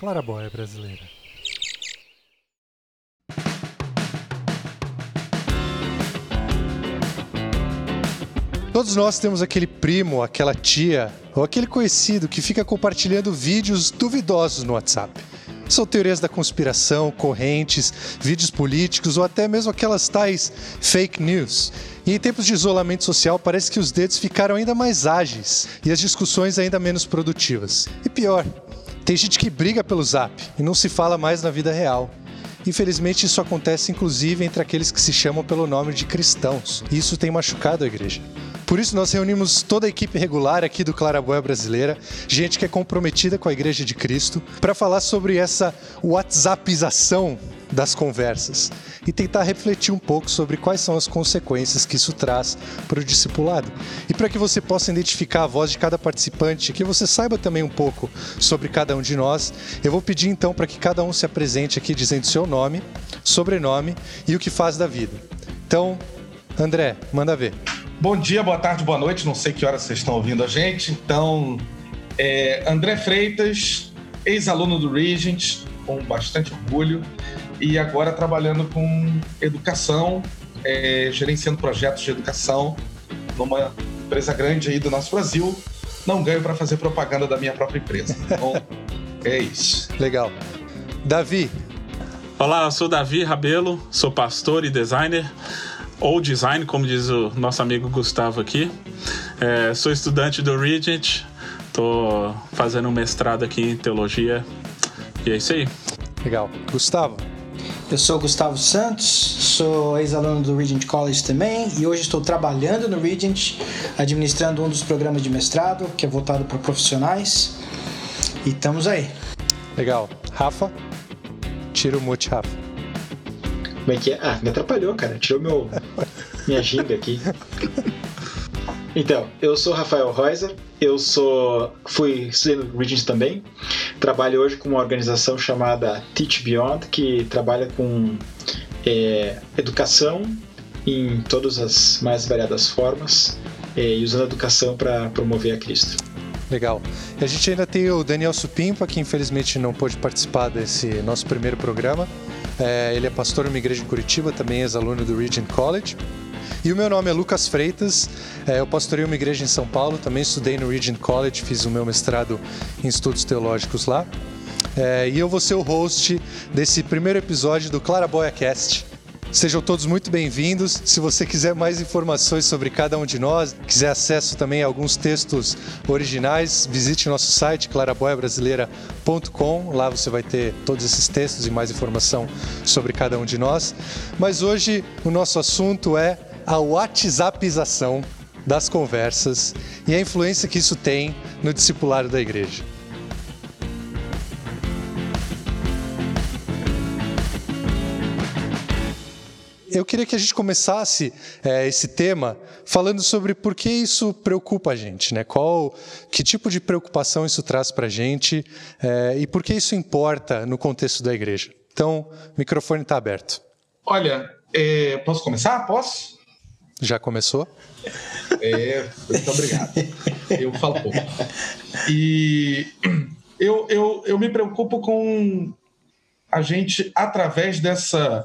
Clarabóia brasileira. Todos nós temos aquele primo, aquela tia ou aquele conhecido que fica compartilhando vídeos duvidosos no WhatsApp. São teorias da conspiração, correntes, vídeos políticos ou até mesmo aquelas tais fake news. E em tempos de isolamento social, parece que os dedos ficaram ainda mais ágeis e as discussões ainda menos produtivas. E pior, tem gente que briga pelo zap e não se fala mais na vida real. Infelizmente, isso acontece inclusive entre aqueles que se chamam pelo nome de cristãos. E isso tem machucado a igreja. Por isso, nós reunimos toda a equipe regular aqui do Claraboia Brasileira, gente que é comprometida com a Igreja de Cristo, para falar sobre essa WhatsAppização das conversas e tentar refletir um pouco sobre quais são as consequências que isso traz para o discipulado. E para que você possa identificar a voz de cada participante, que você saiba também um pouco sobre cada um de nós, eu vou pedir então para que cada um se apresente aqui dizendo seu nome, sobrenome e o que faz da vida. Então, André, manda ver. Bom dia, boa tarde, boa noite. Não sei que hora vocês estão ouvindo a gente. Então, é, André Freitas, ex-aluno do Regent, com bastante orgulho, e agora trabalhando com educação, é, gerenciando projetos de educação numa empresa grande aí do nosso Brasil. Não ganho para fazer propaganda da minha própria empresa. Então, é isso. Legal. Davi. Olá, eu sou Davi Rabelo, sou pastor e designer ou design, como diz o nosso amigo Gustavo aqui. É, sou estudante do Regent, estou fazendo um mestrado aqui em teologia e é isso aí. Legal. Gustavo. Eu sou Gustavo Santos, sou ex-aluno do Regent College também e hoje estou trabalhando no Regent, administrando um dos programas de mestrado que é voltado para profissionais. E estamos aí. Legal. Rafa? Tira o mute, Rafa. Como é que é? Ah, me atrapalhou, cara. Tirou meu, minha ginga aqui. Então, eu sou Rafael Reuser, eu sou fui estudei no Regents também. Trabalho hoje com uma organização chamada Teach Beyond, que trabalha com é, educação em todas as mais variadas formas é, e usando a educação para promover a Cristo. Legal. A gente ainda tem o Daniel Supimpa, que infelizmente não pôde participar desse nosso primeiro programa. É, ele é pastor numa igreja em Curitiba, também é ex-aluno do Regent College. E o meu nome é Lucas Freitas, é, eu pastorei uma igreja em São Paulo, também estudei no Regent College, fiz o meu mestrado em estudos teológicos lá. É, e eu vou ser o host desse primeiro episódio do Claraboia Cast. Sejam todos muito bem-vindos. Se você quiser mais informações sobre cada um de nós, quiser acesso também a alguns textos originais, visite nosso site claraboiabrasileira.com. Lá você vai ter todos esses textos e mais informação sobre cada um de nós. Mas hoje o nosso assunto é a WhatsAppização das conversas e a influência que isso tem no discipulado da igreja. Eu queria que a gente começasse é, esse tema falando sobre por que isso preocupa a gente, né? Qual, que tipo de preocupação isso traz para a gente é, e por que isso importa no contexto da igreja. Então, o microfone está aberto. Olha, é, posso começar? Posso? Já começou? É, muito obrigado. Eu falo pouco. E eu, eu, eu me preocupo com a gente, através dessa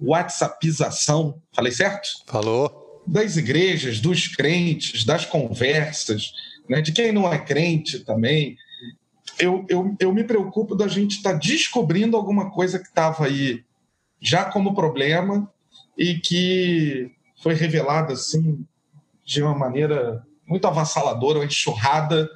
WhatsAppização, falei certo? Falou. Das igrejas, dos crentes, das conversas, né, de quem não é crente também. Eu, eu, eu me preocupo da gente estar tá descobrindo alguma coisa que estava aí já como problema e que foi revelada assim de uma maneira muito avassaladora, uma enxurrada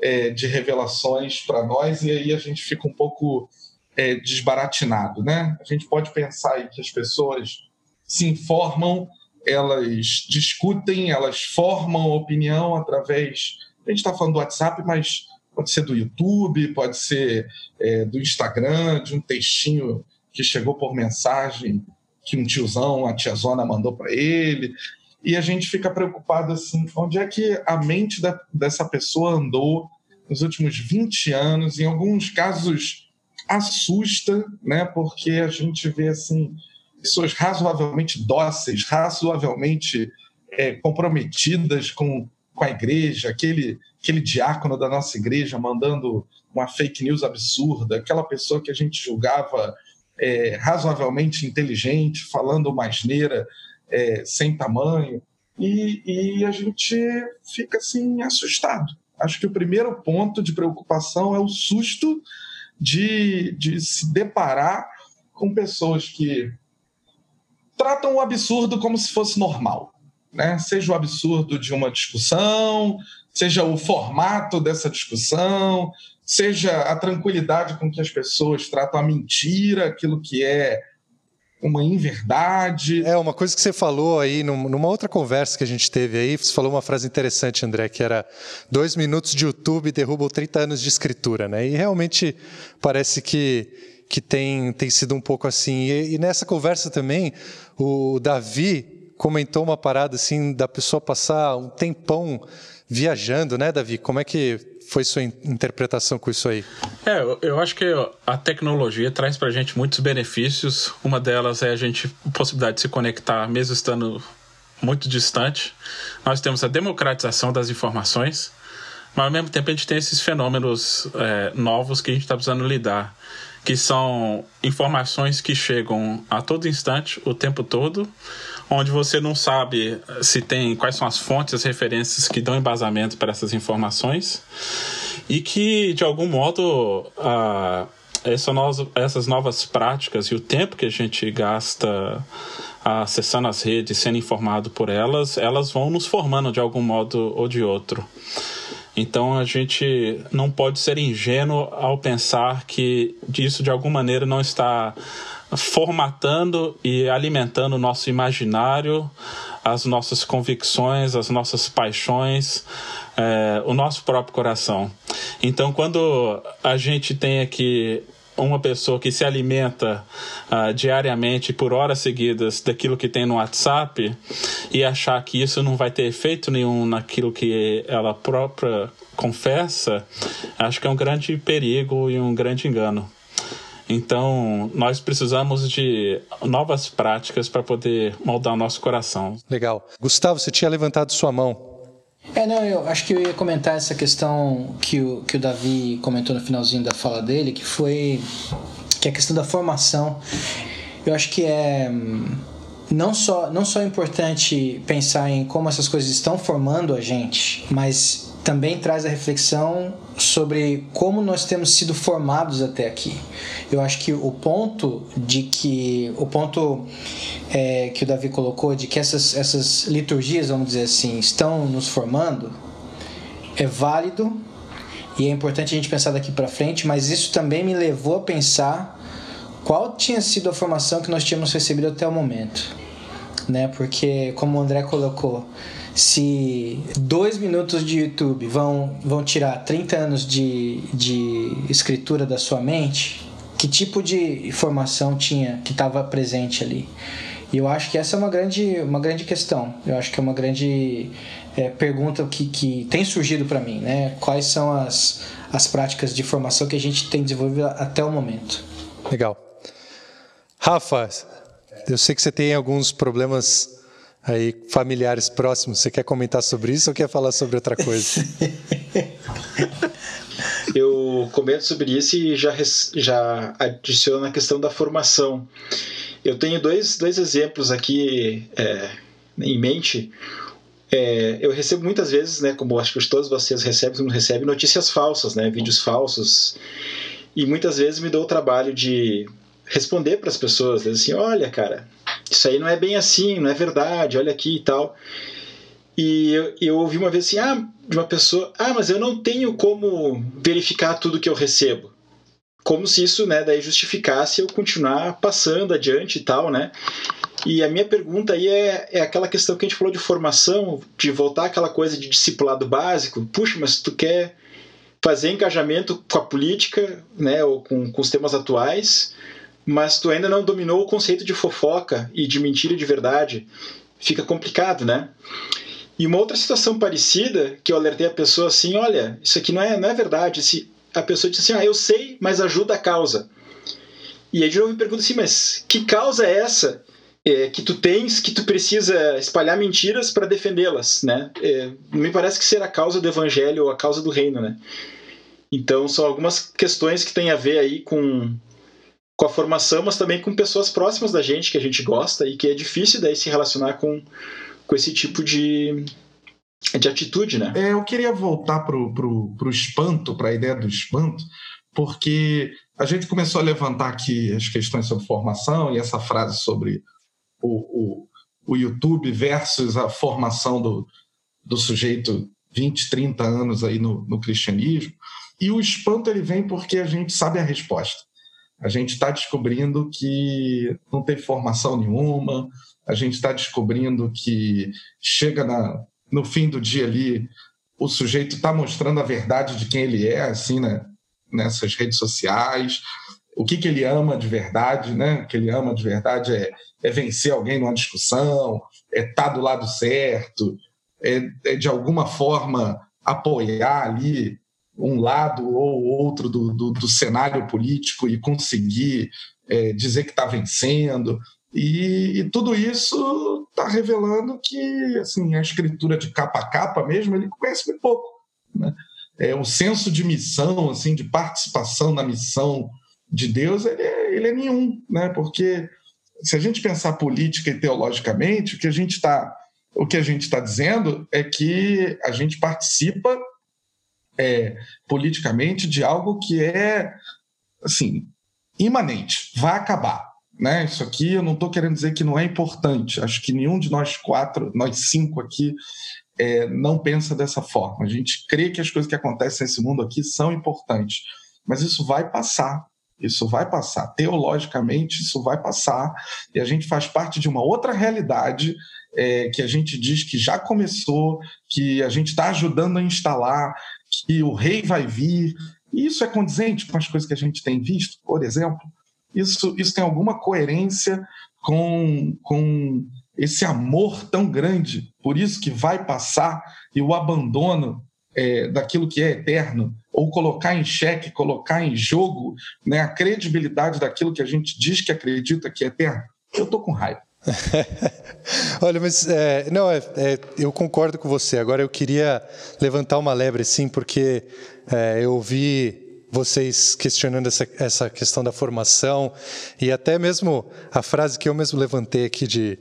é, de revelações para nós, e aí a gente fica um pouco é, desbaratinado. Né? A gente pode pensar aí que as pessoas se informam, elas discutem, elas formam opinião através. A gente está falando do WhatsApp, mas pode ser do YouTube, pode ser é, do Instagram, de um textinho que chegou por mensagem que um tiozão, a tiazona mandou para ele. E a gente fica preocupado assim, onde é que a mente da, dessa pessoa andou nos últimos 20 anos? Em alguns casos assusta, né? Porque a gente vê assim pessoas razoavelmente dóceis, razoavelmente é, comprometidas com com a igreja, aquele, aquele diácono da nossa igreja mandando uma fake news absurda, aquela pessoa que a gente julgava é, razoavelmente inteligente, falando uma asneira é, sem tamanho, e, e a gente fica assim assustado. Acho que o primeiro ponto de preocupação é o susto de, de se deparar com pessoas que tratam o absurdo como se fosse normal. Né? Seja o absurdo de uma discussão, seja o formato dessa discussão, seja a tranquilidade com que as pessoas tratam a mentira, aquilo que é uma inverdade. É, uma coisa que você falou aí numa outra conversa que a gente teve aí, você falou uma frase interessante, André, que era dois minutos de YouTube derrubam 30 anos de escritura, né? E realmente parece que, que tem, tem sido um pouco assim. E, e nessa conversa também, o Davi comentou uma parada assim da pessoa passar um tempão viajando, né, Davi? Como é que foi sua interpretação com isso aí? É, eu acho que a tecnologia traz para a gente muitos benefícios. Uma delas é a gente a possibilidade de se conectar mesmo estando muito distante. Nós temos a democratização das informações, mas ao mesmo tempo a gente tem esses fenômenos é, novos que a gente está precisando lidar, que são informações que chegam a todo instante, o tempo todo, onde você não sabe se tem quais são as fontes, as referências que dão embasamento para essas informações e que de algum modo essas novas práticas e o tempo que a gente gasta acessando as redes, sendo informado por elas, elas vão nos formando de algum modo ou de outro. Então a gente não pode ser ingênuo ao pensar que isso de alguma maneira não está formatando e alimentando o nosso imaginário, as nossas convicções, as nossas paixões, é, o nosso próprio coração. Então, quando a gente tem aqui uma pessoa que se alimenta uh, diariamente por horas seguidas daquilo que tem no WhatsApp e achar que isso não vai ter efeito nenhum naquilo que ela própria confessa, acho que é um grande perigo e um grande engano. Então, nós precisamos de novas práticas para poder moldar o nosso coração. Legal. Gustavo, você tinha levantado sua mão. É, não, eu acho que eu ia comentar essa questão que o, que o Davi comentou no finalzinho da fala dele, que foi que é a questão da formação. Eu acho que é não só, não só é importante pensar em como essas coisas estão formando a gente, mas também traz a reflexão sobre como nós temos sido formados até aqui. Eu acho que o ponto de que o ponto é, que o Davi colocou de que essas, essas liturgias, vamos dizer assim, estão nos formando é válido e é importante a gente pensar daqui para frente, mas isso também me levou a pensar qual tinha sido a formação que nós tínhamos recebido até o momento, né? Porque como o André colocou, se dois minutos de YouTube vão, vão tirar 30 anos de, de escritura da sua mente, que tipo de informação tinha que estava presente ali? E eu acho que essa é uma grande, uma grande questão. Eu acho que é uma grande é, pergunta que, que tem surgido para mim, né? Quais são as, as práticas de formação que a gente tem desenvolvido até o momento? Legal. Rafa, eu sei que você tem alguns problemas aí familiares próximos. Você quer comentar sobre isso ou quer falar sobre outra coisa? Eu comento sobre isso e já, já adiciono a questão da formação. Eu tenho dois, dois exemplos aqui é, em mente. É, eu recebo muitas vezes, né, como acho que todos vocês recebem, não recebem notícias falsas, né, vídeos falsos. E muitas vezes me dou o trabalho de responder para as pessoas, assim, olha, cara, isso aí não é bem assim, não é verdade, olha aqui e tal. E eu, eu ouvi uma vez assim, ah, de uma pessoa, ah, mas eu não tenho como verificar tudo que eu recebo. Como se isso, né, daí justificasse eu continuar passando adiante e tal, né? E a minha pergunta aí é, é aquela questão que a gente falou de formação, de voltar àquela coisa de discipulado básico. Puxa, mas tu quer fazer engajamento com a política, né, ou com, com os temas atuais, mas tu ainda não dominou o conceito de fofoca e de mentira de verdade, fica complicado, né? E uma outra situação parecida, que eu alertei a pessoa assim, olha, isso aqui não é, não é verdade. Se a pessoa disse assim, ah, eu sei, mas ajuda a causa. E aí de novo me pergunta assim, mas que causa é essa é, que tu tens que tu precisa espalhar mentiras para defendê-las, né? É, me parece que ser a causa do evangelho ou a causa do reino, né? Então são algumas questões que têm a ver aí com com a formação, mas também com pessoas próximas da gente que a gente gosta e que é difícil daí se relacionar com, com esse tipo de, de atitude, né? É, eu queria voltar pro, pro, pro espanto, para a ideia do espanto, porque a gente começou a levantar aqui as questões sobre formação e essa frase sobre o, o, o YouTube versus a formação do, do sujeito 20, 30 anos aí no, no cristianismo. E o espanto ele vem porque a gente sabe a resposta. A gente está descobrindo que não tem formação nenhuma, a gente está descobrindo que chega na, no fim do dia ali, o sujeito está mostrando a verdade de quem ele é, assim, né, nessas redes sociais, o que, que ele ama de verdade, né? O que ele ama de verdade é, é vencer alguém numa discussão, é estar tá do lado certo, é, é de alguma forma apoiar ali um lado ou outro do, do, do cenário político e conseguir é, dizer que está vencendo. E, e, tudo isso está revelando que assim, a escritura de capa a capa mesmo, ele conhece muito pouco. Né? É, o senso de missão, assim, de participação na missão de Deus, ele é, ele é nenhum, né? porque se a gente pensar política e teologicamente, o que a gente está o que a gente está dizendo é que a gente participa é, politicamente de algo que é assim imanente, vai acabar. Né? Isso aqui eu não estou querendo dizer que não é importante. Acho que nenhum de nós quatro, nós cinco aqui, é, não pensa dessa forma. A gente crê que as coisas que acontecem nesse mundo aqui são importantes, mas isso vai passar. Isso vai passar. Teologicamente, isso vai passar. E a gente faz parte de uma outra realidade é, que a gente diz que já começou, que a gente está ajudando a instalar, que o rei vai vir. E isso é condizente com as coisas que a gente tem visto, por exemplo. Isso, isso tem alguma coerência com, com esse amor tão grande, por isso que vai passar, e o abandono é, daquilo que é eterno, ou colocar em xeque, colocar em jogo né, a credibilidade daquilo que a gente diz que acredita que é eterno. Eu estou com raiva. Olha, mas é, não, é, é, eu concordo com você. Agora eu queria levantar uma lebre, sim, porque é, eu ouvi vocês questionando essa, essa questão da formação e até mesmo a frase que eu mesmo levantei aqui de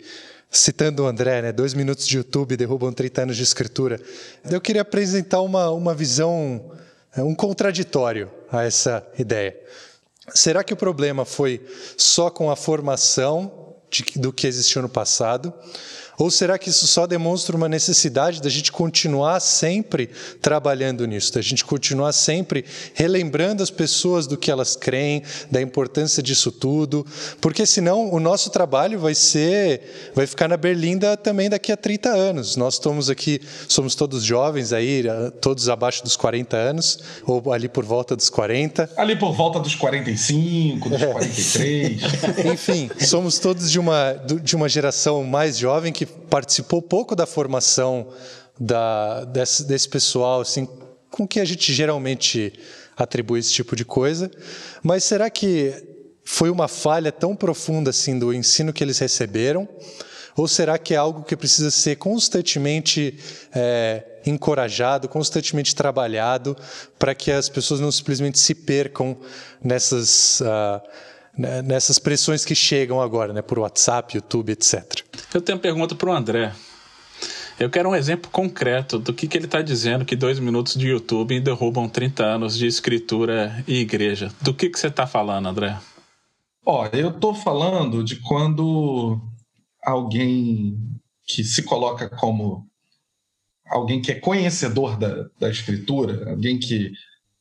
citando o André, né, dois minutos de YouTube derrubam 30 anos de escritura. Eu queria apresentar uma, uma visão, é, um contraditório a essa ideia. Será que o problema foi só com a formação de, do que existiu no passado? Ou será que isso só demonstra uma necessidade da gente continuar sempre trabalhando nisso, da gente continuar sempre relembrando as pessoas do que elas creem, da importância disso tudo, porque senão o nosso trabalho vai ser, vai ficar na berlinda também daqui a 30 anos. Nós estamos aqui, somos todos jovens aí, todos abaixo dos 40 anos, ou ali por volta dos 40. Ali por volta dos 45, dos é. 43. Enfim, somos todos de uma, de uma geração mais jovem que que participou pouco da formação da, desse, desse pessoal, assim, com que a gente geralmente atribui esse tipo de coisa. Mas será que foi uma falha tão profunda assim do ensino que eles receberam? Ou será que é algo que precisa ser constantemente é, encorajado, constantemente trabalhado, para que as pessoas não simplesmente se percam nessas. Uh, nessas pressões que chegam agora, né, por WhatsApp, YouTube, etc. Eu tenho uma pergunta para o André. Eu quero um exemplo concreto do que, que ele está dizendo que dois minutos de YouTube derrubam 30 anos de escritura e igreja. Do que, que você está falando, André? Ó, eu estou falando de quando alguém que se coloca como alguém que é conhecedor da, da escritura, alguém que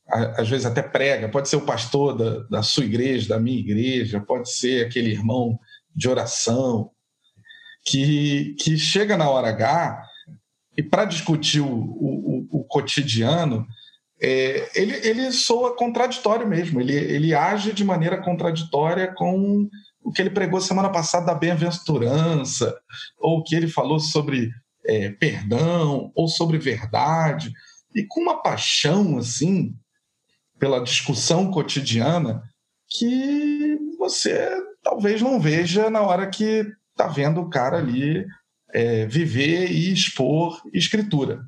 às vezes até prega, pode ser o pastor da, da sua igreja, da minha igreja, pode ser aquele irmão de oração, que, que chega na hora H e para discutir o, o, o cotidiano, é, ele, ele soa contraditório mesmo, ele, ele age de maneira contraditória com o que ele pregou semana passada da bem-aventurança, ou o que ele falou sobre é, perdão, ou sobre verdade, e com uma paixão assim pela discussão cotidiana que você talvez não veja na hora que está vendo o cara ali é, viver e expor escritura.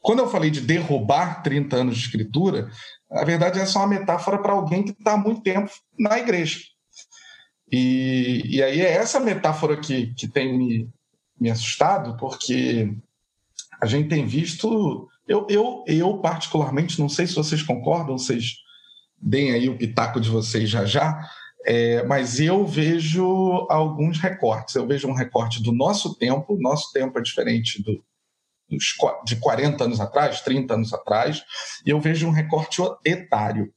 Quando eu falei de derrubar 30 anos de escritura, a verdade é só uma metáfora para alguém que está há muito tempo na igreja. E, e aí é essa metáfora que, que tem me, me assustado, porque a gente tem visto. Eu, eu, eu, particularmente, não sei se vocês concordam, vocês deem aí o pitaco de vocês já já, é, mas eu vejo alguns recortes. Eu vejo um recorte do nosso tempo, nosso tempo é diferente do, dos, de 40 anos atrás, 30 anos atrás, e eu vejo um recorte etário.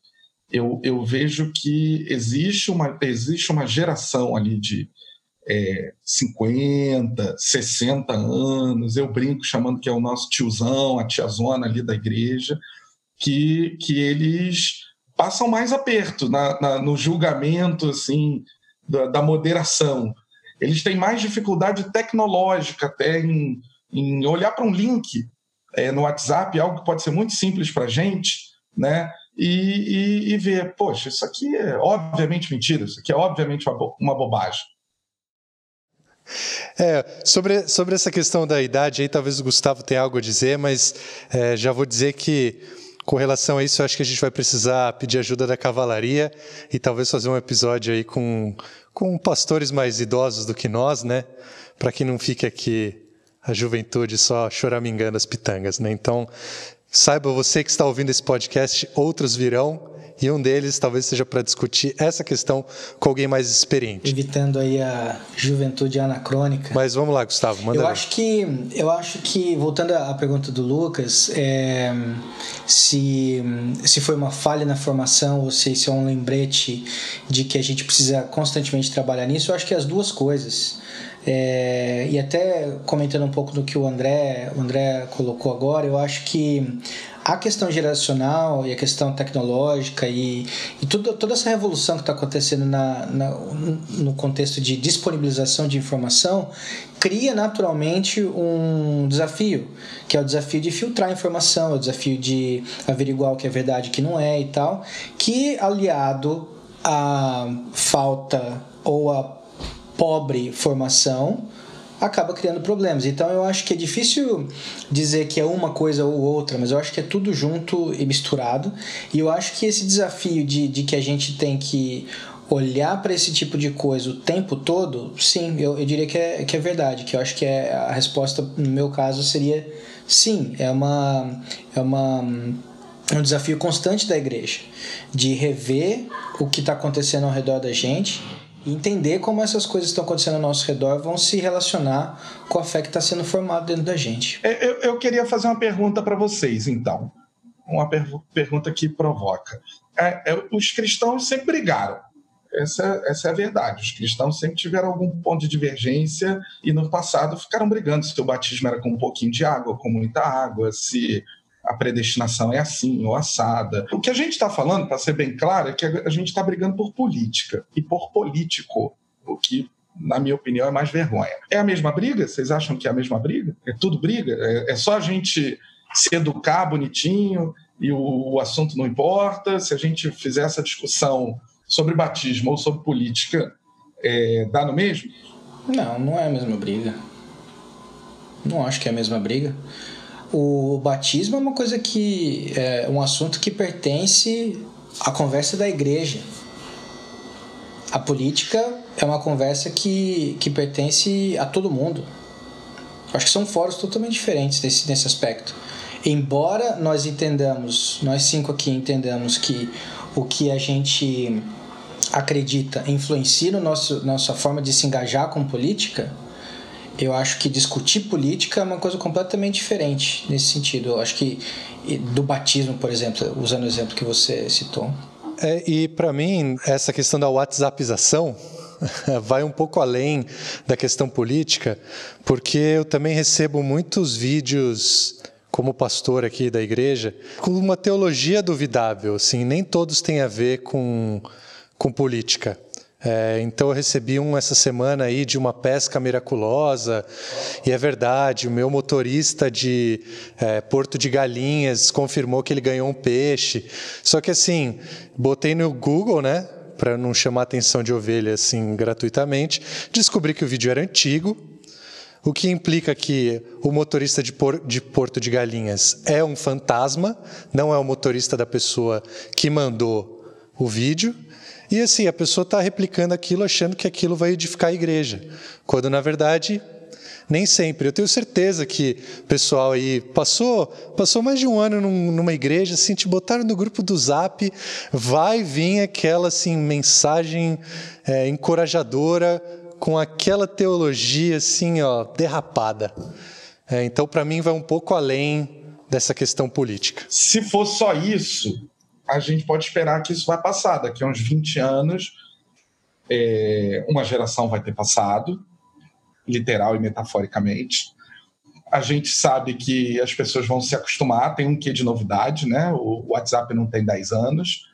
Eu, eu vejo que existe uma, existe uma geração ali de é, 50, 60 anos, eu brinco chamando que é o nosso tiozão, a tiazona ali da igreja, que, que eles passam mais aperto na, na, no julgamento assim da, da, moderação. Eles têm mais dificuldade tecnológica até em, em olhar para um link é, no WhatsApp, algo que pode ser muito simples para a gente, né? E, e, e, ver, poxa, isso aqui é obviamente mentira, isso aqui é obviamente uma, uma bobagem. É, sobre, sobre essa questão da idade aí, talvez o Gustavo tenha algo a dizer, mas é, já vou dizer que com relação a isso, acho que a gente vai precisar pedir ajuda da cavalaria e talvez fazer um episódio aí com, com pastores mais idosos do que nós, né? Para que não fique aqui a juventude só choramingando as pitangas, né? Então, saiba você que está ouvindo esse podcast, outros virão e um deles talvez seja para discutir essa questão com alguém mais experiente. Evitando aí a juventude anacrônica. Mas vamos lá, Gustavo, manda eu acho que Eu acho que, voltando à pergunta do Lucas, é, se, se foi uma falha na formação ou se isso é um lembrete de que a gente precisa constantemente trabalhar nisso, eu acho que é as duas coisas. É, e até comentando um pouco do que o André, o André colocou agora, eu acho que a questão geracional e a questão tecnológica e, e toda essa revolução que está acontecendo na, na, no contexto de disponibilização de informação cria naturalmente um desafio, que é o desafio de filtrar informação, é o desafio de averiguar o que é verdade e o que não é e tal, que aliado à falta ou à pobre formação acaba criando problemas. Então eu acho que é difícil dizer que é uma coisa ou outra, mas eu acho que é tudo junto e misturado. E eu acho que esse desafio de, de que a gente tem que olhar para esse tipo de coisa o tempo todo, sim, eu, eu diria que é, que é verdade. Que eu acho que é, a resposta, no meu caso, seria sim. É uma. É uma é um desafio constante da igreja de rever o que está acontecendo ao redor da gente e entender como essas coisas que estão acontecendo ao nosso redor vão se relacionar com a fé que está sendo formada dentro da gente. Eu, eu queria fazer uma pergunta para vocês, então. Uma per pergunta que provoca. É, é, os cristãos sempre brigaram. Essa, essa é a verdade. Os cristãos sempre tiveram algum ponto de divergência e no passado ficaram brigando se o batismo era com um pouquinho de água, com muita água, se a predestinação é assim ou assada. O que a gente está falando, para ser bem claro, é que a gente está brigando por política e por político, o que, na minha opinião, é mais vergonha. É a mesma briga? Vocês acham que é a mesma briga? É tudo briga? É, é só a gente se educar bonitinho e o, o assunto não importa? Se a gente fizer essa discussão sobre batismo ou sobre política, é, dá no mesmo? Não, não é a mesma briga. Não acho que é a mesma briga. O batismo é uma coisa que é um assunto que pertence à conversa da igreja. A política é uma conversa que, que pertence a todo mundo. Acho que são fóruns totalmente diferentes nesse, nesse aspecto. Embora nós entendamos, nós cinco aqui entendamos que o que a gente acredita influencia no nosso, nossa forma de se engajar com política, eu acho que discutir política é uma coisa completamente diferente nesse sentido. Eu acho que do batismo, por exemplo, usando o exemplo que você citou. É, e para mim, essa questão da WhatsAppização vai um pouco além da questão política, porque eu também recebo muitos vídeos como pastor aqui da igreja, com uma teologia duvidável, assim, nem todos têm a ver com, com política. É, então eu recebi um essa semana aí de uma pesca miraculosa e é verdade, o meu motorista de é, Porto de Galinhas confirmou que ele ganhou um peixe. Só que assim, botei no Google, né? para não chamar atenção de ovelha assim gratuitamente, descobri que o vídeo era antigo, o que implica que o motorista de, Por, de Porto de Galinhas é um fantasma, não é o motorista da pessoa que mandou o vídeo. E assim, a pessoa está replicando aquilo achando que aquilo vai edificar a igreja, quando na verdade nem sempre. Eu tenho certeza que pessoal aí passou, passou mais de um ano num, numa igreja, assim, te botaram no grupo do Zap, vai vir aquela assim mensagem é, encorajadora com aquela teologia assim, ó, derrapada. É, então, para mim, vai um pouco além dessa questão política. Se for só isso, a gente pode esperar que isso vai passar. Daqui a uns 20 anos, é, uma geração vai ter passado, literal e metaforicamente. A gente sabe que as pessoas vão se acostumar, tem um quê de novidade, né? O WhatsApp não tem 10 anos,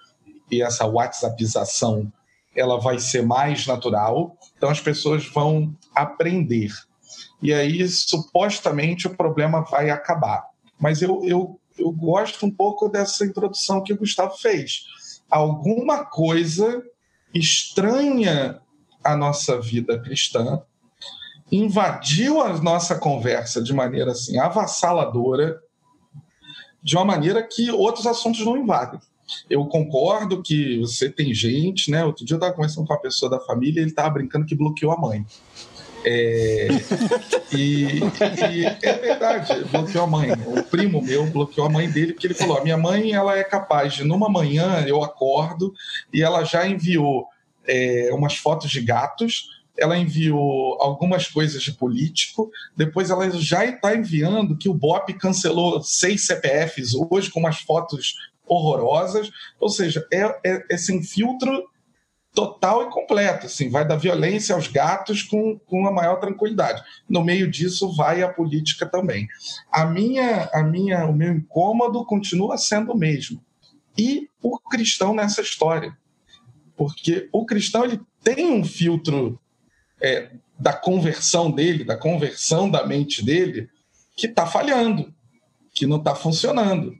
e essa WhatsAppização ela vai ser mais natural, então as pessoas vão aprender. E aí, supostamente, o problema vai acabar. Mas eu, eu, eu gosto um pouco dessa introdução que o Gustavo fez. Alguma coisa estranha a nossa vida cristã invadiu a nossa conversa de maneira assim avassaladora, de uma maneira que outros assuntos não invadem. Eu concordo que você tem gente, né? Outro dia eu estava conversando com uma pessoa da família e ele estava brincando que bloqueou a mãe. É, e, e, é verdade, bloqueou a mãe. O primo meu bloqueou a mãe dele porque ele falou: minha mãe ela é capaz de, numa manhã, eu acordo e ela já enviou é, umas fotos de gatos, ela enviou algumas coisas de político, depois ela já está enviando que o BOP cancelou seis CPFs hoje com umas fotos horrorosas, ou seja, é, é, é sem filtro total e completo, assim, vai da violência aos gatos com, com a maior tranquilidade. No meio disso vai a política também. A minha, a minha, o meu incômodo continua sendo o mesmo. E o cristão nessa história, porque o cristão ele tem um filtro é, da conversão dele, da conversão da mente dele, que está falhando, que não está funcionando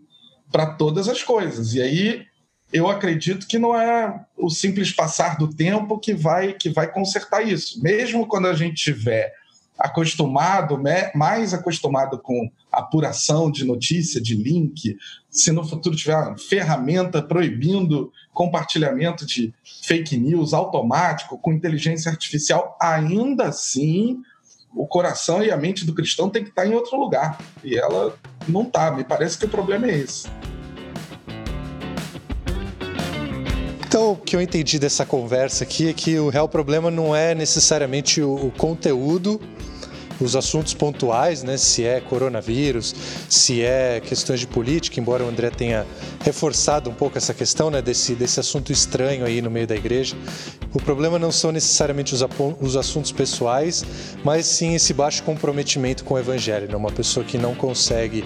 para todas as coisas. E aí eu acredito que não é o simples passar do tempo que vai que vai consertar isso. Mesmo quando a gente tiver acostumado, mais acostumado com apuração de notícia, de link, se no futuro tiver ferramenta proibindo compartilhamento de fake news automático com inteligência artificial, ainda assim o coração e a mente do cristão tem que estar em outro lugar. E ela não está. Me parece que o problema é esse. Então, o que eu entendi dessa conversa aqui é que o real problema não é necessariamente o, conteúdo, os assuntos pontuais, né? Se é coronavírus, se é questões de política, embora o André tenha reforçado um pouco essa questão, né? Desse, desse assunto estranho aí no meio da igreja. O problema não são necessariamente os, os assuntos pessoais, mas sim esse baixo comprometimento com o evangelho, né? Uma pessoa que não consegue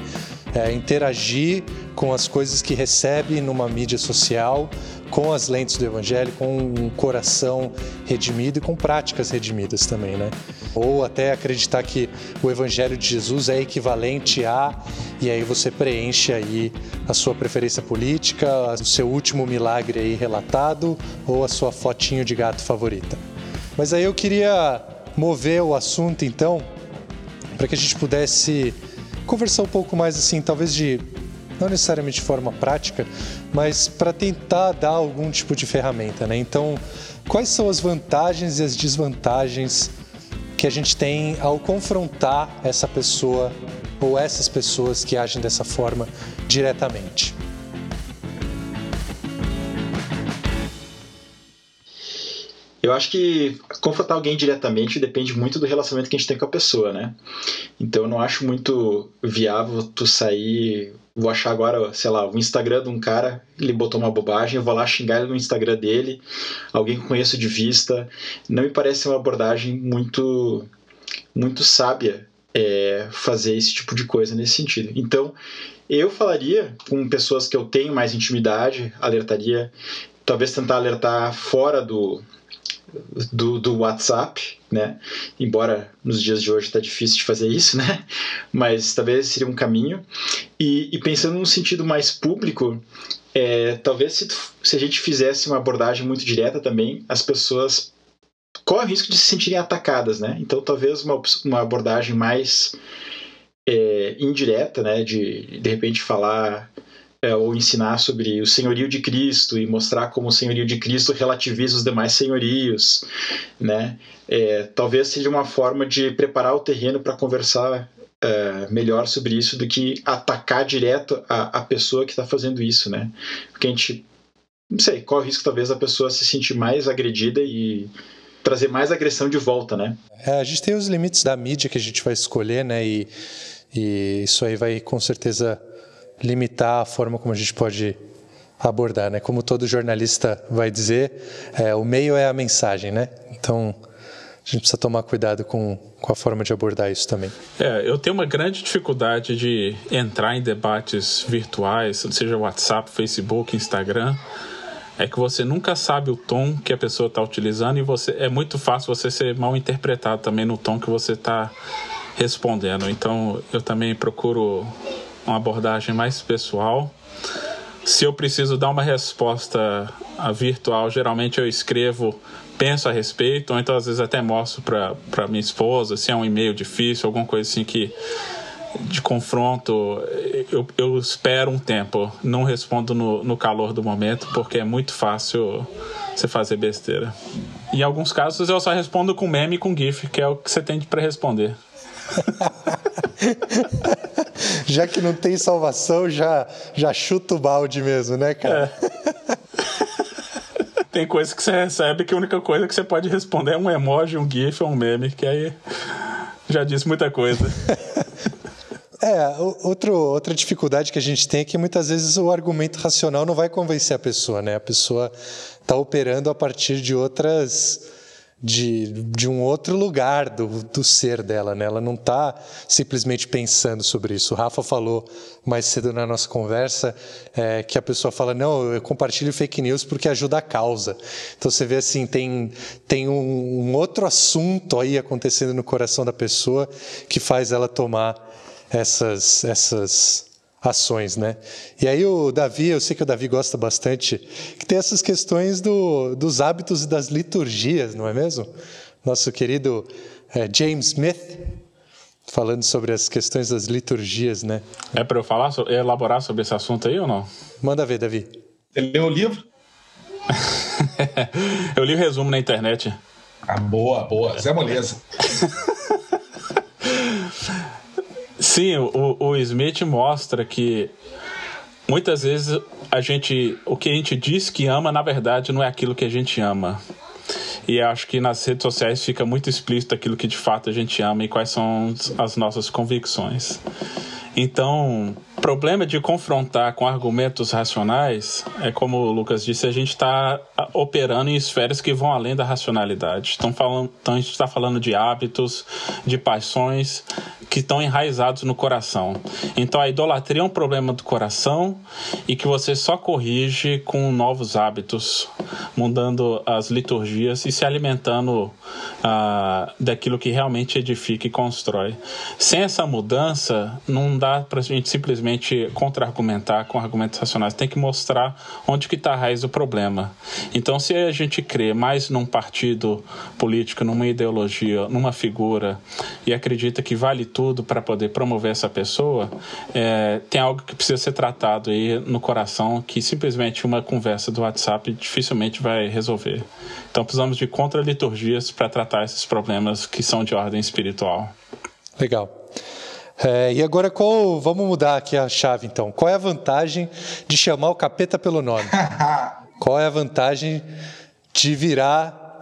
é, interagir com as coisas que recebe numa mídia social, com as lentes do Evangelho, com um coração redimido e com práticas redimidas também, né? Ou até acreditar que o Evangelho de Jesus é equivalente a, e aí você preenche aí a sua preferência política, o seu último milagre aí relatado, ou a sua fotinho de gato favorita. Mas aí eu queria mover o assunto então, para que a gente pudesse conversar um pouco mais assim, talvez de não necessariamente de forma prática, mas para tentar dar algum tipo de ferramenta, né? Então, quais são as vantagens e as desvantagens que a gente tem ao confrontar essa pessoa ou essas pessoas que agem dessa forma diretamente? Eu acho que confrontar alguém diretamente depende muito do relacionamento que a gente tem com a pessoa, né? Então eu não acho muito viável tu sair. Vou achar agora, sei lá, o Instagram de um cara, ele botou uma bobagem, eu vou lá xingar ele no Instagram dele, alguém que eu conheço de vista. Não me parece uma abordagem muito, muito sábia é, fazer esse tipo de coisa nesse sentido. Então, eu falaria com pessoas que eu tenho mais intimidade, alertaria, talvez tentar alertar fora do, do, do WhatsApp, né? Embora nos dias de hoje está difícil de fazer isso, né? Mas talvez seria um caminho. E, e pensando num sentido mais público, é, talvez se, se a gente fizesse uma abordagem muito direta também, as pessoas correm o risco de se sentirem atacadas, né? Então talvez uma, uma abordagem mais é, indireta, né? De de repente falar é, ou ensinar sobre o senhorio de Cristo e mostrar como o senhorio de Cristo relativiza os demais senhorios, né? É, talvez seja uma forma de preparar o terreno para conversar é, melhor sobre isso do que atacar direto a, a pessoa que está fazendo isso, né? Porque a gente, não sei, corre o risco talvez a pessoa se sentir mais agredida e trazer mais agressão de volta, né? É, a gente tem os limites da mídia que a gente vai escolher, né? E, e isso aí vai com certeza limitar a forma como a gente pode abordar, né? Como todo jornalista vai dizer, é, o meio é a mensagem, né? Então a gente precisa tomar cuidado com, com a forma de abordar isso também. É, eu tenho uma grande dificuldade de entrar em debates virtuais, seja WhatsApp, Facebook, Instagram. É que você nunca sabe o tom que a pessoa está utilizando e você é muito fácil você ser mal interpretado também no tom que você está respondendo. Então eu também procuro uma abordagem mais pessoal. Se eu preciso dar uma resposta virtual, geralmente eu escrevo, penso a respeito, ou então às vezes até mostro para minha esposa, se é um e-mail difícil, alguma coisa assim que de confronto, eu, eu espero um tempo, não respondo no, no calor do momento, porque é muito fácil você fazer besteira. Em alguns casos eu só respondo com meme e com GIF, que é o que você tem para responder. já que não tem salvação, já, já chuta o balde mesmo, né, cara? É. tem coisa que você recebe que a única coisa que você pode responder é um emoji, um GIF ou um meme, que aí já diz muita coisa. É, outro, outra dificuldade que a gente tem é que muitas vezes o argumento racional não vai convencer a pessoa, né? A pessoa está operando a partir de outras de, de um outro lugar do, do ser dela, né? Ela não está simplesmente pensando sobre isso. O Rafa falou mais cedo na nossa conversa é, que a pessoa fala, não, eu compartilho fake news porque ajuda a causa. Então você vê assim, tem, tem um, um outro assunto aí acontecendo no coração da pessoa que faz ela tomar essas, essas ações, né? E aí o Davi, eu sei que o Davi gosta bastante, que tem essas questões do, dos hábitos e das liturgias, não é mesmo? Nosso querido é, James Smith, falando sobre as questões das liturgias, né? É para eu falar, elaborar sobre esse assunto aí ou não? Manda ver, Davi. Ele leu o livro? eu li o resumo na internet. Ah, boa, boa. Zé Moleza. Sim, o, o Smith mostra que muitas vezes a gente, o que a gente diz que ama, na verdade, não é aquilo que a gente ama. E acho que nas redes sociais fica muito explícito aquilo que de fato a gente ama e quais são as nossas convicções. Então, problema de confrontar com argumentos racionais é como o Lucas disse, a gente está operando em esferas que vão além da racionalidade. Então, falando, então a gente está falando de hábitos, de paixões que estão enraizados no coração. Então, a idolatria é um problema do coração e que você só corrige com novos hábitos, mudando as liturgias e se alimentando uh, daquilo que realmente edifica e constrói. Sem essa mudança, não dá para a gente simplesmente contra-argumentar com argumentos racionais. Tem que mostrar onde que está a raiz do problema. Então, se a gente crê mais num partido político, numa ideologia, numa figura e acredita que vale tudo para poder promover essa pessoa, é, tem algo que precisa ser tratado aí no coração que simplesmente uma conversa do WhatsApp dificilmente vai resolver. Então, precisamos de contra-liturgias para tratar esses problemas que são de ordem espiritual. Legal. É, e agora, qual, vamos mudar aqui a chave então. Qual é a vantagem de chamar o capeta pelo nome? qual é a vantagem de virar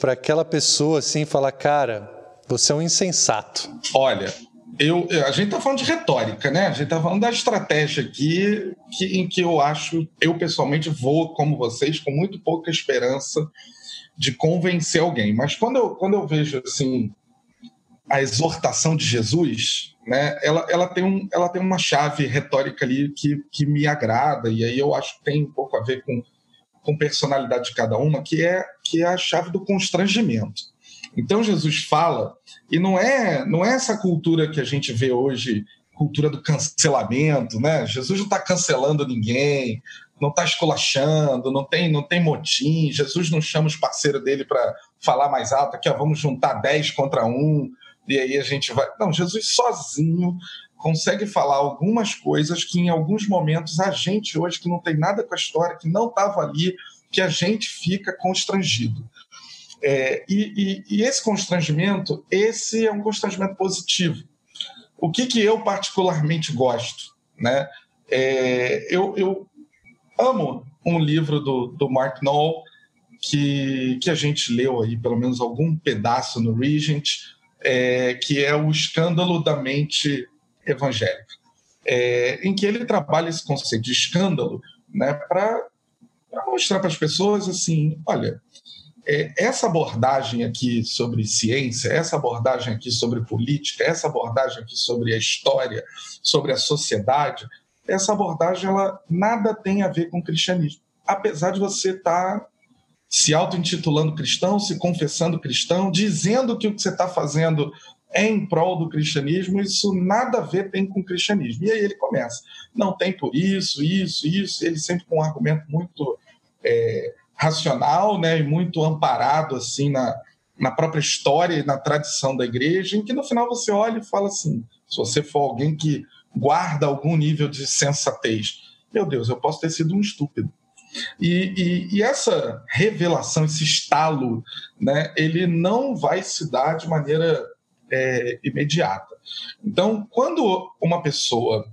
para aquela pessoa assim e falar, cara, você é um insensato? Olha, eu, a gente está falando de retórica, né? A gente está falando da estratégia aqui, que, em que eu acho, eu pessoalmente vou, como vocês, com muito pouca esperança de convencer alguém. Mas quando eu, quando eu vejo assim a exortação de Jesus, né, ela, ela, tem um, ela tem uma chave retórica ali que, que me agrada, e aí eu acho que tem um pouco a ver com, com personalidade de cada uma, que é, que é a chave do constrangimento. Então Jesus fala, e não é, não é essa cultura que a gente vê hoje cultura do cancelamento, né? Jesus não está cancelando ninguém, não está esculachando, não tem, não tem motim. Jesus não chama os parceiros dele para falar mais alto, aqui, ó, vamos juntar 10 contra um, e aí a gente vai. Não, Jesus sozinho consegue falar algumas coisas que em alguns momentos a gente hoje que não tem nada com a história, que não estava ali, que a gente fica constrangido. É, e, e, e, esse constrangimento, esse é um constrangimento positivo. O que, que eu particularmente gosto? Né? É, eu, eu, amo um livro do, do Mark Knoll que, que a gente leu aí, pelo menos algum pedaço no Regent, é, que é o escândalo da mente evangélica, é, em que ele trabalha esse conceito de escândalo né, para mostrar para as pessoas assim, olha, é, essa abordagem aqui sobre ciência, essa abordagem aqui sobre política, essa abordagem aqui sobre a história, sobre a sociedade, essa abordagem ela nada tem a ver com o cristianismo. Apesar de você estar tá se auto-intitulando cristão, se confessando cristão, dizendo que o que você está fazendo é em prol do cristianismo, isso nada a ver tem com o cristianismo. E aí ele começa. Não tem por isso, isso, isso. Ele sempre com um argumento muito é, racional né, e muito amparado assim na, na própria história e na tradição da igreja, em que no final você olha e fala assim: se você for alguém que guarda algum nível de sensatez, meu Deus, eu posso ter sido um estúpido. E, e, e, essa revelação, esse estalo, né, ele não vai se dar de maneira é, imediata. Então, quando uma pessoa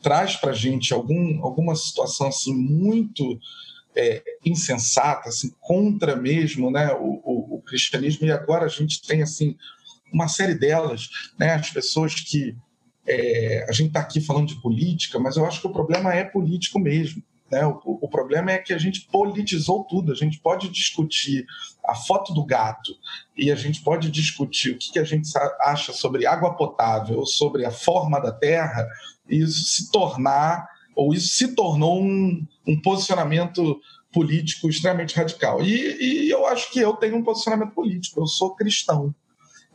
traz para a gente algum, alguma situação assim muito é, insensata, assim, contra mesmo né, o, o, o, cristianismo, e agora a gente tem assim uma série delas, né, as pessoas que é, a gente está aqui falando de política, mas eu acho que o problema é político mesmo. Né? O, o, problema é que a gente politizou tudo. A gente pode discutir a foto do gato e a gente pode discutir o que, que a gente acha sobre água potável sobre a forma da terra, e isso se tornar, ou isso se tornou um, um posicionamento político extremamente radical. E, e eu acho que eu tenho um posicionamento político, eu sou cristão.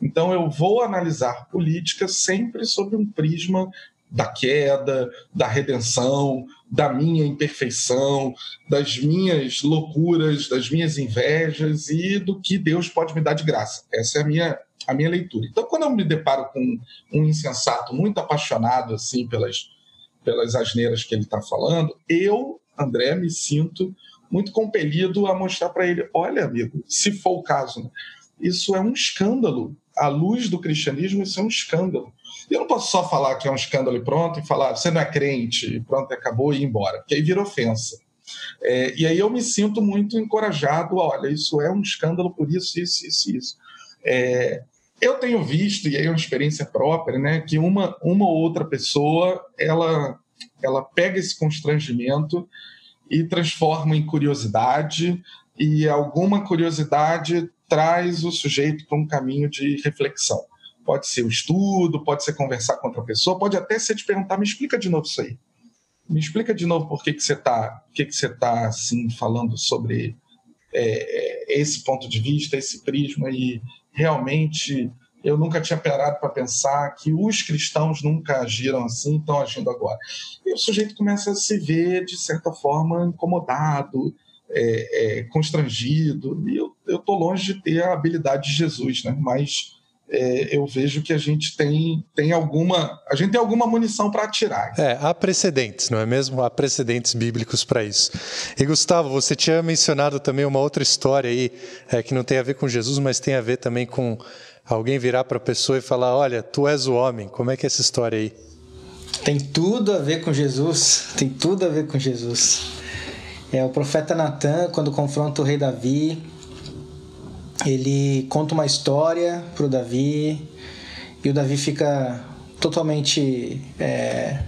Então eu vou analisar política sempre sob um prisma da queda, da redenção, da minha imperfeição, das minhas loucuras, das minhas invejas e do que Deus pode me dar de graça. Essa é a minha, a minha leitura. Então, quando eu me deparo com um insensato muito apaixonado assim pelas, pelas asneiras que ele está falando, eu, André, me sinto muito compelido a mostrar para ele: olha, amigo, se for o caso, isso é um escândalo. À luz do cristianismo, isso é um escândalo eu não posso só falar que é um escândalo e pronto, e falar você não é crente, e pronto, acabou e ir embora, porque aí vira ofensa. É, e aí eu me sinto muito encorajado, olha, isso é um escândalo por isso, isso, isso, isso. É, eu tenho visto, e aí é uma experiência própria, né, que uma, uma ou outra pessoa, ela, ela pega esse constrangimento e transforma em curiosidade, e alguma curiosidade traz o sujeito para um caminho de reflexão. Pode ser o estudo, pode ser conversar com outra pessoa, pode até ser te perguntar, me explica de novo isso aí. Me explica de novo por que, que você está que que você tá, assim, falando sobre é, esse ponto de vista, esse prisma, e realmente eu nunca tinha parado para pensar que os cristãos nunca agiram assim, estão agindo agora. E o sujeito começa a se ver, de certa forma, incomodado, é, é, constrangido, e eu estou longe de ter a habilidade de Jesus, né? mas é, eu vejo que a gente tem, tem alguma a gente tem alguma munição para atirar. É, há precedentes, não é mesmo? Há precedentes bíblicos para isso. E Gustavo, você tinha mencionado também uma outra história aí é, que não tem a ver com Jesus, mas tem a ver também com alguém virar para a pessoa e falar: Olha, tu és o homem. Como é que é essa história aí? Tem tudo a ver com Jesus. Tem tudo a ver com Jesus. É o profeta Natan quando confronta o rei Davi ele conta uma história pro Davi e o Davi fica totalmente é,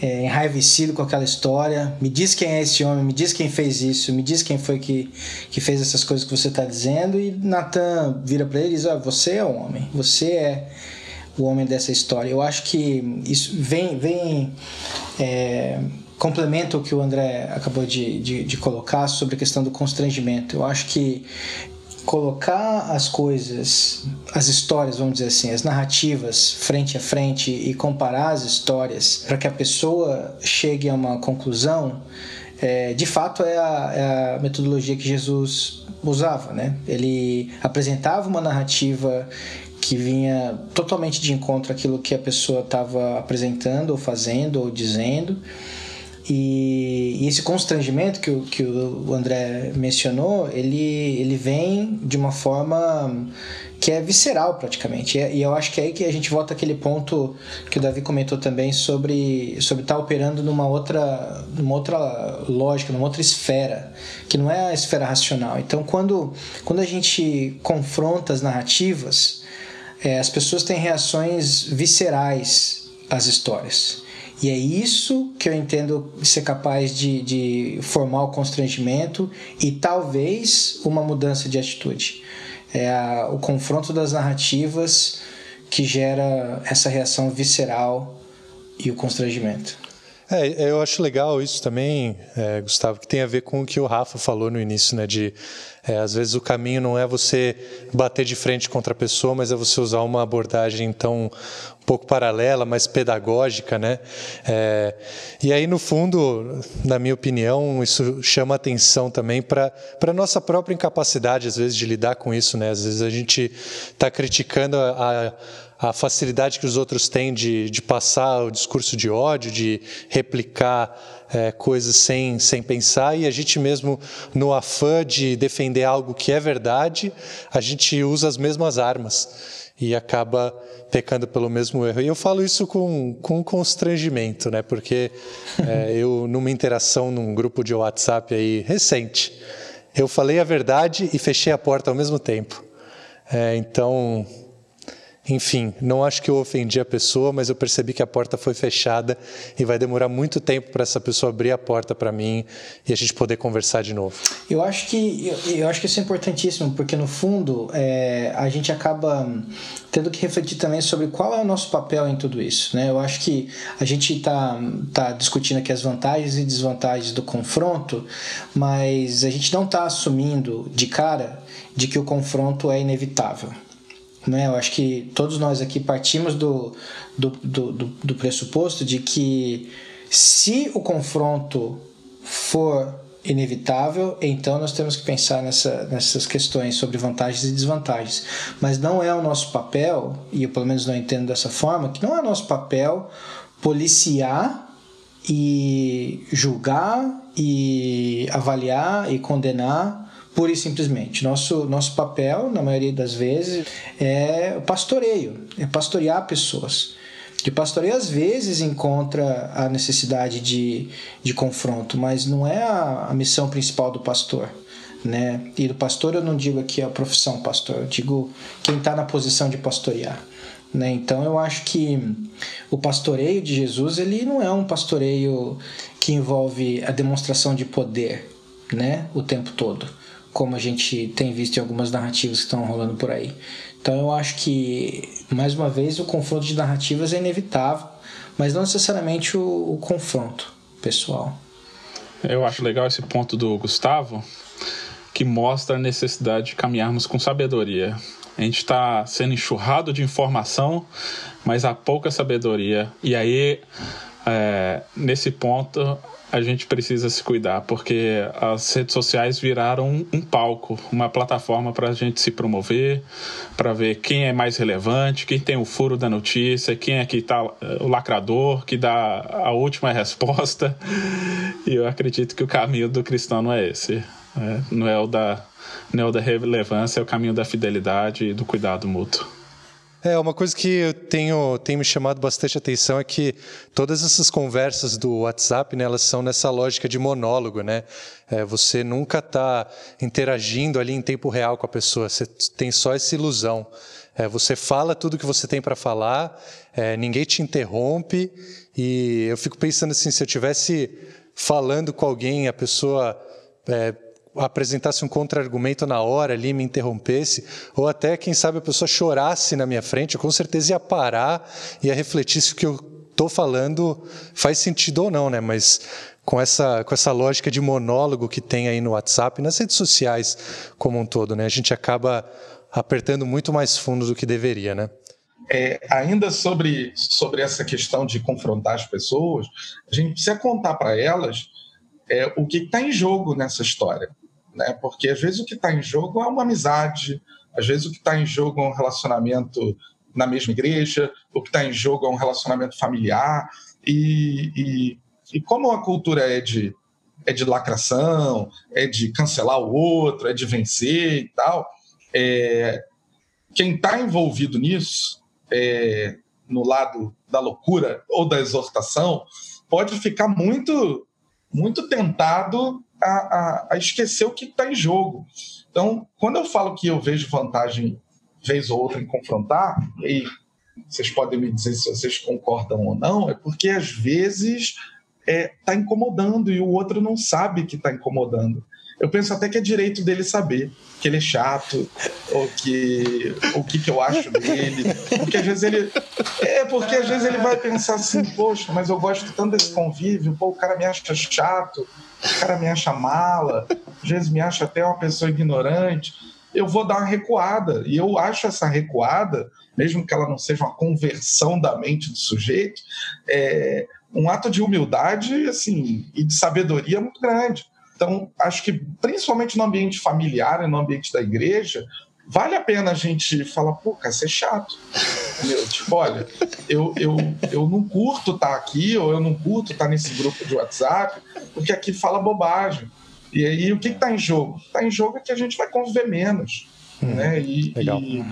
é, enraivecido com aquela história. Me diz quem é esse homem, me diz quem fez isso, me diz quem foi que, que fez essas coisas que você está dizendo. E Natan vira para ele e diz: ah, Você é o homem, você é o homem dessa história. Eu acho que isso vem. vem é, complementa o que o André acabou de, de, de, colocar sobre a questão do constrangimento. Eu acho que colocar as coisas, as histórias, vamos dizer assim, as narrativas frente a frente e comparar as histórias para que a pessoa chegue a uma conclusão, é, de fato é a, é a metodologia que Jesus usava, né? Ele apresentava uma narrativa que vinha totalmente de encontro àquilo que a pessoa estava apresentando, ou fazendo, ou dizendo. E, e, esse constrangimento que o, que o André mencionou, ele, ele vem de uma forma que é visceral praticamente. E, e eu acho que é aí que a gente volta àquele ponto que o Davi comentou também sobre sobre estar tá operando numa outra, numa outra lógica, numa outra esfera, que não é a esfera racional. Então, quando, quando a gente confronta as narrativas, é, as pessoas têm reações viscerais às histórias. E é isso que eu entendo ser capaz de, de formar o constrangimento e talvez uma mudança de atitude. É a, o confronto das narrativas que gera essa reação visceral e o constrangimento. É, eu acho legal isso também, é, Gustavo, que tem a ver com o que o Rafa falou no início, né? De é, às vezes o caminho não é você bater de frente contra a pessoa, mas é você usar uma abordagem então um pouco paralela, mais pedagógica, né? É, e aí no fundo, na minha opinião, isso chama atenção também para para nossa própria incapacidade às vezes de lidar com isso, né? Às vezes a gente está criticando a, a a facilidade que os outros têm de, de passar o discurso de ódio, de replicar é, coisas sem, sem pensar, e a gente mesmo, no afã de defender algo que é verdade, a gente usa as mesmas armas e acaba pecando pelo mesmo erro. E eu falo isso com, com constrangimento, né? porque é, eu, numa interação num grupo de WhatsApp aí recente, eu falei a verdade e fechei a porta ao mesmo tempo. É, então, enfim, não acho que eu ofendi a pessoa, mas eu percebi que a porta foi fechada e vai demorar muito tempo para essa pessoa abrir a porta para mim e a gente poder conversar de novo. Eu acho que eu, eu acho que isso é importantíssimo porque no fundo é, a gente acaba tendo que refletir também sobre qual é o nosso papel em tudo isso, né? Eu acho que a gente está tá discutindo aqui as vantagens e desvantagens do confronto, mas a gente não está assumindo de cara de que o confronto é inevitável. Né? Eu acho que todos nós aqui partimos do, do, do, do pressuposto de que se o confronto for inevitável, então nós temos que pensar nessa, nessas questões sobre vantagens e desvantagens. Mas não é o nosso papel, e eu pelo menos não entendo dessa forma, que não é o nosso papel policiar e julgar e avaliar e condenar pura e simplesmente. Nosso, nosso papel, na maioria das vezes, é o pastoreio, é pastorear pessoas. De pastoreio, às vezes, encontra a necessidade de, de confronto, mas não é a, a missão principal do pastor. Né? E do pastor eu não digo aqui a profissão pastor, eu digo quem está na posição de pastorear. Né? Então eu acho que o pastoreio de Jesus ele não é um pastoreio que envolve a demonstração de poder né? o tempo todo como a gente tem visto em algumas narrativas que estão rolando por aí. Então eu acho que, mais uma vez, o confronto de narrativas é inevitável, mas não necessariamente o, o confronto pessoal. Eu acho legal esse ponto do Gustavo, que mostra a necessidade de caminharmos com sabedoria. A gente está sendo enxurrado de informação, mas há pouca sabedoria. E aí, é, nesse ponto, a gente precisa se cuidar, porque as redes sociais viraram um palco, uma plataforma para a gente se promover, para ver quem é mais relevante, quem tem o furo da notícia, quem é que está o lacrador, que dá a última resposta. E eu acredito que o caminho do cristão não é esse. É, não, é o da, não é o da relevância, é o caminho da fidelidade e do cuidado mútuo. É, uma coisa que eu tenho, tenho me chamado bastante atenção é que todas essas conversas do WhatsApp, né, elas são nessa lógica de monólogo, né? É, você nunca está interagindo ali em tempo real com a pessoa, você tem só essa ilusão. É, você fala tudo que você tem para falar, é, ninguém te interrompe, e eu fico pensando assim, se eu tivesse falando com alguém, a pessoa é, apresentasse um contra-argumento na hora ali, me interrompesse, ou até, quem sabe, a pessoa chorasse na minha frente, eu com certeza ia parar e ia refletir se o que eu estou falando faz sentido ou não, né? Mas com essa, com essa lógica de monólogo que tem aí no WhatsApp, nas redes sociais como um todo, né? A gente acaba apertando muito mais fundo do que deveria, né? É, ainda sobre, sobre essa questão de confrontar as pessoas, a gente precisa contar para elas é, o que está em jogo nessa história. Né? Porque às vezes o que está em jogo é uma amizade, às vezes o que está em jogo é um relacionamento na mesma igreja, o que está em jogo é um relacionamento familiar. E, e, e como a cultura é de, é de lacração, é de cancelar o outro, é de vencer e tal, é, quem está envolvido nisso, é, no lado da loucura ou da exortação, pode ficar muito, muito tentado a, a, a esquecer o que está em jogo. Então, quando eu falo que eu vejo vantagem vez ou outra em confrontar, e vocês podem me dizer se vocês concordam ou não, é porque às vezes está é, tá incomodando e o outro não sabe que está incomodando. Eu penso até que é direito dele saber que ele é chato, ou que o que, que eu acho dele. Porque às vezes ele. É, porque às vezes ele vai pensar assim, poxa, mas eu gosto tanto desse convívio, pô, o cara me acha chato, o cara me acha mala, às vezes me acha até uma pessoa ignorante. Eu vou dar uma recuada. E eu acho essa recuada, mesmo que ela não seja uma conversão da mente do sujeito, é um ato de humildade assim, e de sabedoria muito grande. Então, acho que principalmente no ambiente familiar e no ambiente da igreja, vale a pena a gente falar, pô, cara, você é chato. Meu, tipo, olha, eu, eu, eu não curto estar tá aqui, ou eu não curto estar tá nesse grupo de WhatsApp, porque aqui fala bobagem. E aí, o que está em jogo? Está em jogo é que a gente vai conviver menos. Hum, né? E, legal. E,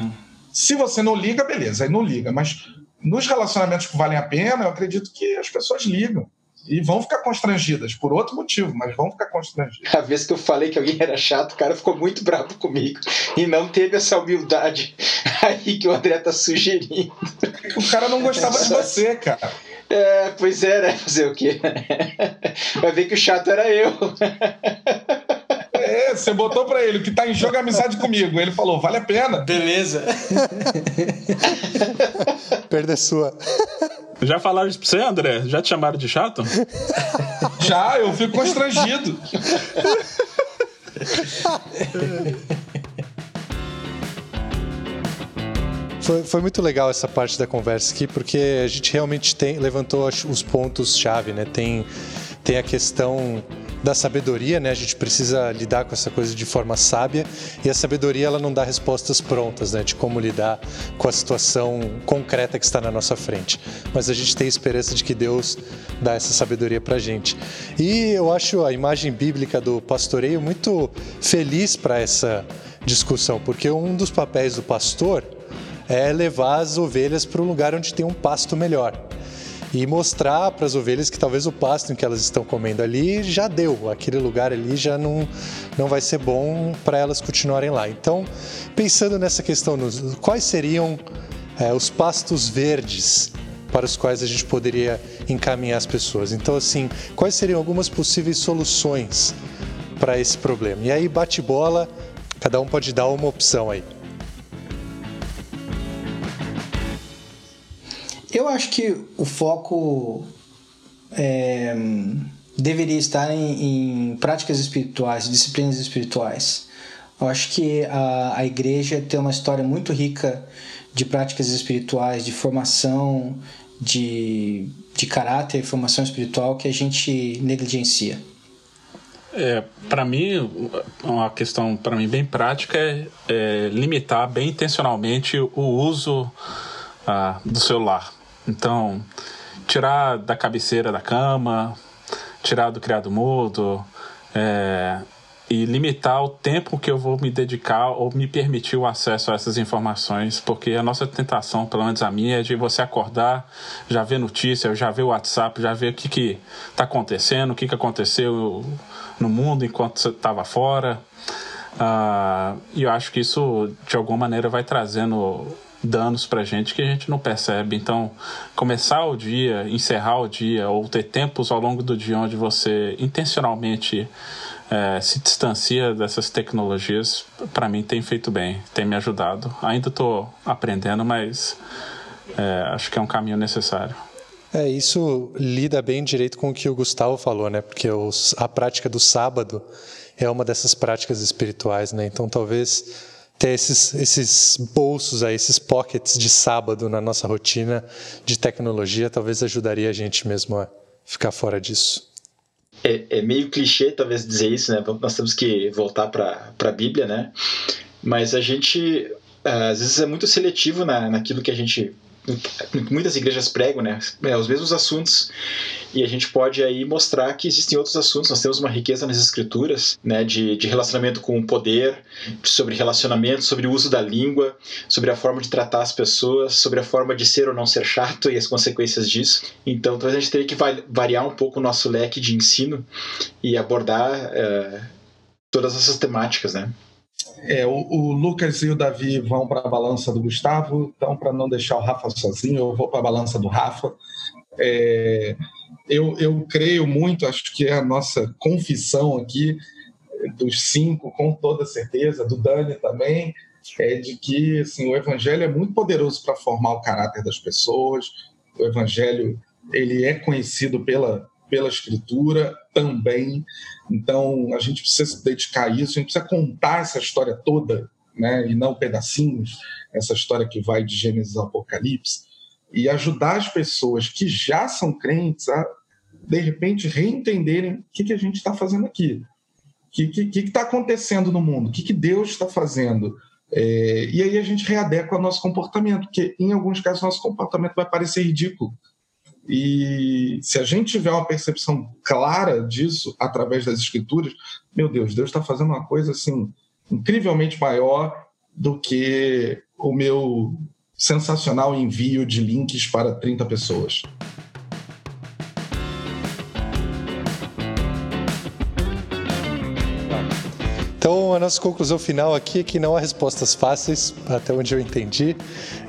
se você não liga, beleza, aí não liga. Mas nos relacionamentos que valem a pena, eu acredito que as pessoas ligam. E vão ficar constrangidas, por outro motivo, mas vão ficar constrangidas. A vez que eu falei que alguém era chato, o cara ficou muito bravo comigo. E não teve essa humildade aí que o André tá sugerindo. O cara não gostava de você, cara. É, pois é, né? Fazer o quê? Vai ver que o chato era eu. É, você botou pra ele, o que tá em jogo é amizade comigo. Ele falou, vale a pena. Beleza. Perda sua. Já falaram isso pra você, André? Já te chamaram de chato? Já, eu fico constrangido. Foi, foi, muito legal essa parte da conversa aqui, porque a gente realmente tem, levantou os pontos-chave, né? Tem, tem a questão da sabedoria, né? A gente precisa lidar com essa coisa de forma sábia e a sabedoria ela não dá respostas prontas, né? De como lidar com a situação concreta que está na nossa frente. Mas a gente tem esperança de que Deus dá essa sabedoria para gente. E eu acho a imagem bíblica do pastoreio muito feliz para essa discussão, porque um dos papéis do pastor é levar as ovelhas para um lugar onde tem um pasto melhor e mostrar para as ovelhas que talvez o pasto que elas estão comendo ali já deu, aquele lugar ali já não, não vai ser bom para elas continuarem lá. Então, pensando nessa questão, quais seriam é, os pastos verdes para os quais a gente poderia encaminhar as pessoas? Então, assim, quais seriam algumas possíveis soluções para esse problema? E aí, bate bola, cada um pode dar uma opção aí. Eu acho que o foco é, deveria estar em, em, práticas espirituais, disciplinas espirituais. Eu acho que a, a igreja tem uma história muito rica de práticas espirituais, de formação, de, de caráter, formação espiritual que a gente negligencia. É, para mim, uma questão para mim bem prática é, é, limitar bem intencionalmente o uso ah, do celular. Então, tirar da cabeceira da cama, tirar do criado mudo, é, e limitar o tempo que eu vou me dedicar ou me permitir o acesso a essas informações, porque a nossa tentação, pelo menos a minha, é de você acordar, já ver notícia, já ver o WhatsApp, já ver o que que está acontecendo, o que que aconteceu no mundo enquanto você estava fora. Uh, e eu acho que isso, de alguma maneira, vai trazendo danos pra gente que a gente não percebe. Então, começar o dia, encerrar o dia, ou ter tempos ao longo do dia onde você intencionalmente é, se distancia dessas tecnologias, para mim tem feito bem, tem me ajudado. Ainda estou aprendendo, mas é, acho que é um caminho necessário. É, isso lida bem direito com o que o Gustavo falou, né? Porque os, a prática do sábado é uma dessas práticas espirituais, né? Então talvez ter esses, esses bolsos aí, esses pockets de sábado na nossa rotina de tecnologia, talvez ajudaria a gente mesmo a ficar fora disso. É, é meio clichê talvez dizer isso, né? Nós temos que voltar para a Bíblia, né? Mas a gente às vezes é muito seletivo na, naquilo que a gente muitas igrejas pregam, né? É, os mesmos assuntos e a gente pode aí mostrar que existem outros assuntos. Nós temos uma riqueza nas escrituras, né? De, de relacionamento com o poder, sobre relacionamento, sobre o uso da língua, sobre a forma de tratar as pessoas, sobre a forma de ser ou não ser chato e as consequências disso. Então, talvez a gente teria que variar um pouco o nosso leque de ensino e abordar uh, todas essas temáticas, né? É, o, o, Lucas e o Davi vão para a balança do Gustavo, então, para não deixar o Rafa sozinho, eu vou para a balança do Rafa. É, eu, eu creio muito, acho que é a nossa confissão aqui, dos cinco, com toda certeza, do Dani também, é de que assim, o Evangelho é muito poderoso para formar o caráter das pessoas. O Evangelho ele é conhecido pela, pela Escritura também. Então, a gente precisa se dedicar a isso, a gente precisa contar essa história toda, né, e não pedacinhos, essa história que vai de Gênesis ao Apocalipse, e ajudar as pessoas que já são crentes a, de repente, reentenderem o que, que a gente está fazendo aqui. O que está acontecendo no mundo? O que, que Deus está fazendo? É, e aí a gente readequa o nosso comportamento, porque em alguns casos nosso comportamento vai parecer ridículo. E se a gente tiver uma percepção clara disso através das escrituras, meu Deus, Deus está fazendo uma coisa assim incrivelmente maior do que o meu sensacional envio de links para 30 pessoas. Então, a nossa conclusão final aqui é que não há respostas fáceis, até onde eu entendi,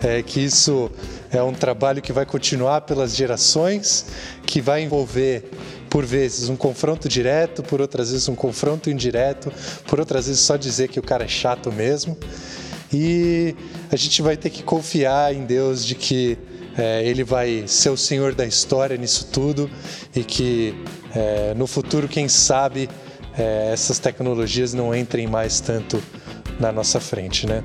é que isso é um trabalho que vai continuar pelas gerações, que vai envolver por vezes um confronto direto, por outras vezes um confronto indireto, por outras vezes só dizer que o cara é chato mesmo. E a gente vai ter que confiar em Deus de que é, Ele vai ser o Senhor da história nisso tudo e que é, no futuro, quem sabe, é, essas tecnologias não entrem mais tanto na nossa frente, né?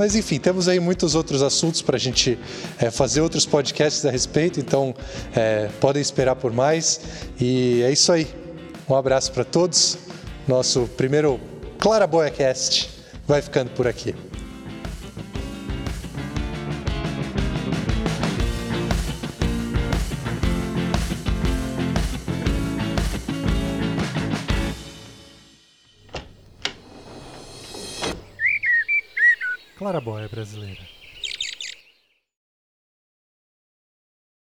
Mas enfim, temos aí muitos outros assuntos para a gente é, fazer outros podcasts a respeito, então é, podem esperar por mais. E é isso aí. Um abraço para todos. Nosso primeiro Claraboia Cast vai ficando por aqui. Clarabóia brasileira.